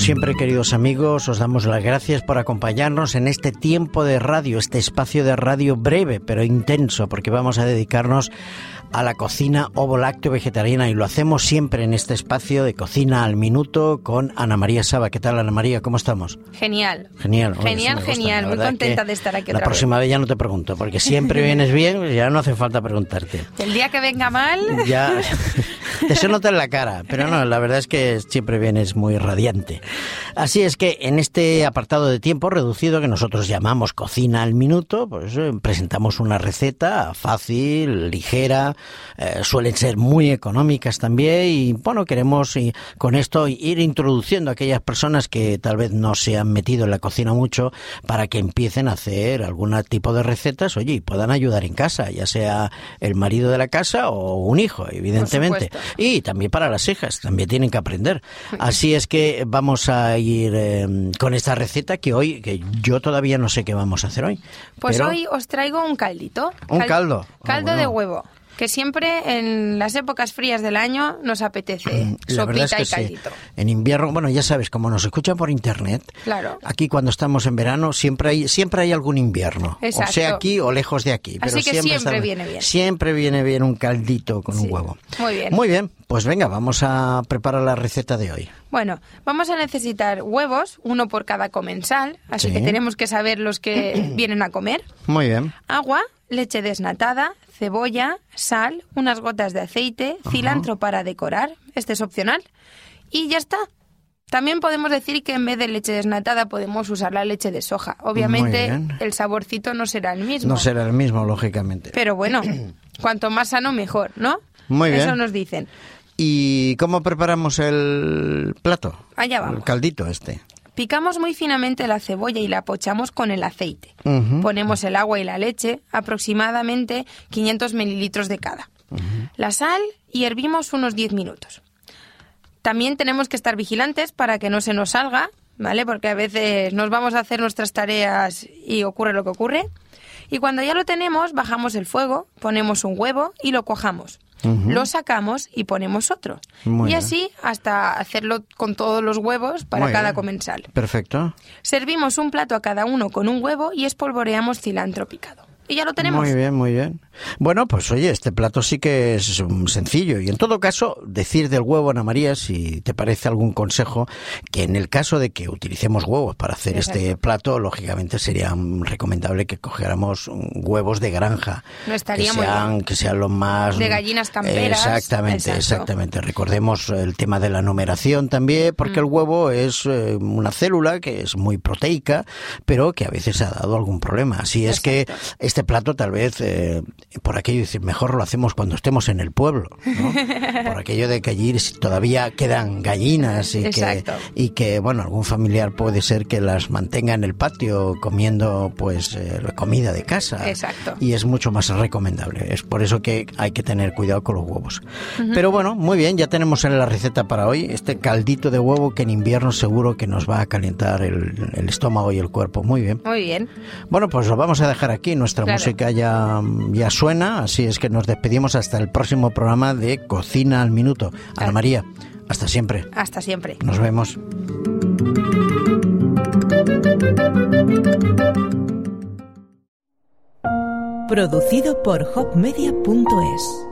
siempre, queridos amigos, os damos las gracias por acompañarnos en este tiempo de radio, este espacio de radio breve pero intenso, porque vamos a dedicarnos a la cocina ovo-lácteo vegetariana y lo hacemos siempre en este espacio de cocina al minuto con Ana María Saba. ¿Qué tal, Ana María? ¿Cómo estamos? Genial. Genial. Genial, genial. Muy contenta de estar aquí La próxima vez. ya no te pregunto, porque siempre vienes bien, ya no hace falta preguntarte. El día que venga mal... Ya, te se nota en la cara, pero no, la verdad es que siempre vienes muy radiante. Así es que en este apartado de tiempo reducido que nosotros llamamos cocina al minuto, pues eh, presentamos una receta fácil, ligera, eh, suelen ser muy económicas también y bueno, queremos y, con esto ir introduciendo a aquellas personas que tal vez no se han metido en la cocina mucho para que empiecen a hacer algún tipo de recetas, oye, y puedan ayudar en casa, ya sea el marido de la casa o un hijo, evidentemente. Y también para las hijas, también tienen que aprender. Así es que vamos a ir em, con esta receta que hoy, que yo todavía no sé qué vamos a hacer hoy. Pues hoy os traigo un caldito. Un caldo. Caldo ah, de huevo que siempre en las épocas frías del año nos apetece sopita y caldito. En invierno, bueno, ya sabes, como nos escuchan por internet, claro. aquí cuando estamos en verano siempre hay siempre hay algún invierno, o sea aquí o lejos de aquí, Así que siempre, viene bien. Siempre viene bien un caldito con un huevo. Muy bien. Muy bien, pues venga, vamos a preparar la receta de hoy. Bueno, vamos a necesitar huevos, uno por cada comensal, así que tenemos que saber los que vienen a comer. Muy bien. Agua, leche desnatada, cebolla, sal, unas gotas de aceite, cilantro para decorar, este es opcional, y ya está. También podemos decir que en vez de leche desnatada podemos usar la leche de soja. Obviamente el saborcito no será el mismo. No será el mismo, lógicamente. Pero bueno, cuanto más sano mejor, ¿no? Muy bien. Eso nos dicen. ¿Y cómo preparamos el plato? Allá vamos. El caldito este. Picamos muy finamente la cebolla y la pochamos con el aceite. Ponemos el agua y la leche, aproximadamente 500 mililitros de cada. La sal y hervimos unos 10 minutos. También tenemos que estar vigilantes para que no se nos salga, ¿vale? Porque a veces nos vamos a hacer nuestras tareas y ocurre lo que ocurre. Y cuando ya lo tenemos, bajamos el fuego, ponemos un huevo y lo cojamos lo sacamos y ponemos otro. y así hasta hacerlo con todos los huevos para cada comensal. Perfecto. Servimos un plato a cada uno con un huevo y espolvoreamos cilantro picado. Y ya lo tenemos. Muy bien, muy bien. Bueno, pues oye, este plato sí que es sencillo. Y en todo caso, decir del huevo, Ana María, si te parece algún consejo, que en el caso de que utilicemos huevos para hacer este plato, lógicamente sería recomendable que cogiéramos huevos de granja. No estaría que sean, muy Que sean los más... De gallinas camperas. Exactamente, exactamente. Recordemos el tema de la numeración también, porque el mm. huevo es eh, una célula que es muy proteica, pero que a veces ha dado algún problema. Así es que este plato tal vez... Eh, por aquello decir, mejor lo hacemos cuando estemos en el pueblo, ¿no? por aquello de que allí todavía quedan gallinas y que, y que, bueno, algún familiar puede ser que las mantenga en el patio comiendo pues eh, la comida de casa. Exacto. Y es mucho más recomendable. Es por eso que hay que tener cuidado con los huevos. Pero bueno, muy bien, ya tenemos en la receta para hoy este caldito de huevo que en invierno seguro que nos va a calentar el, estómago y el cuerpo. Muy bien. Muy bien. Bueno, pues lo vamos a dejar aquí. Nuestra música ya, ya suena, así es que nos despedimos hasta el próximo programa de Cocina al Minuto. Ana María, hasta siempre. Hasta siempre. Nos vemos. Producido por hopmedia.es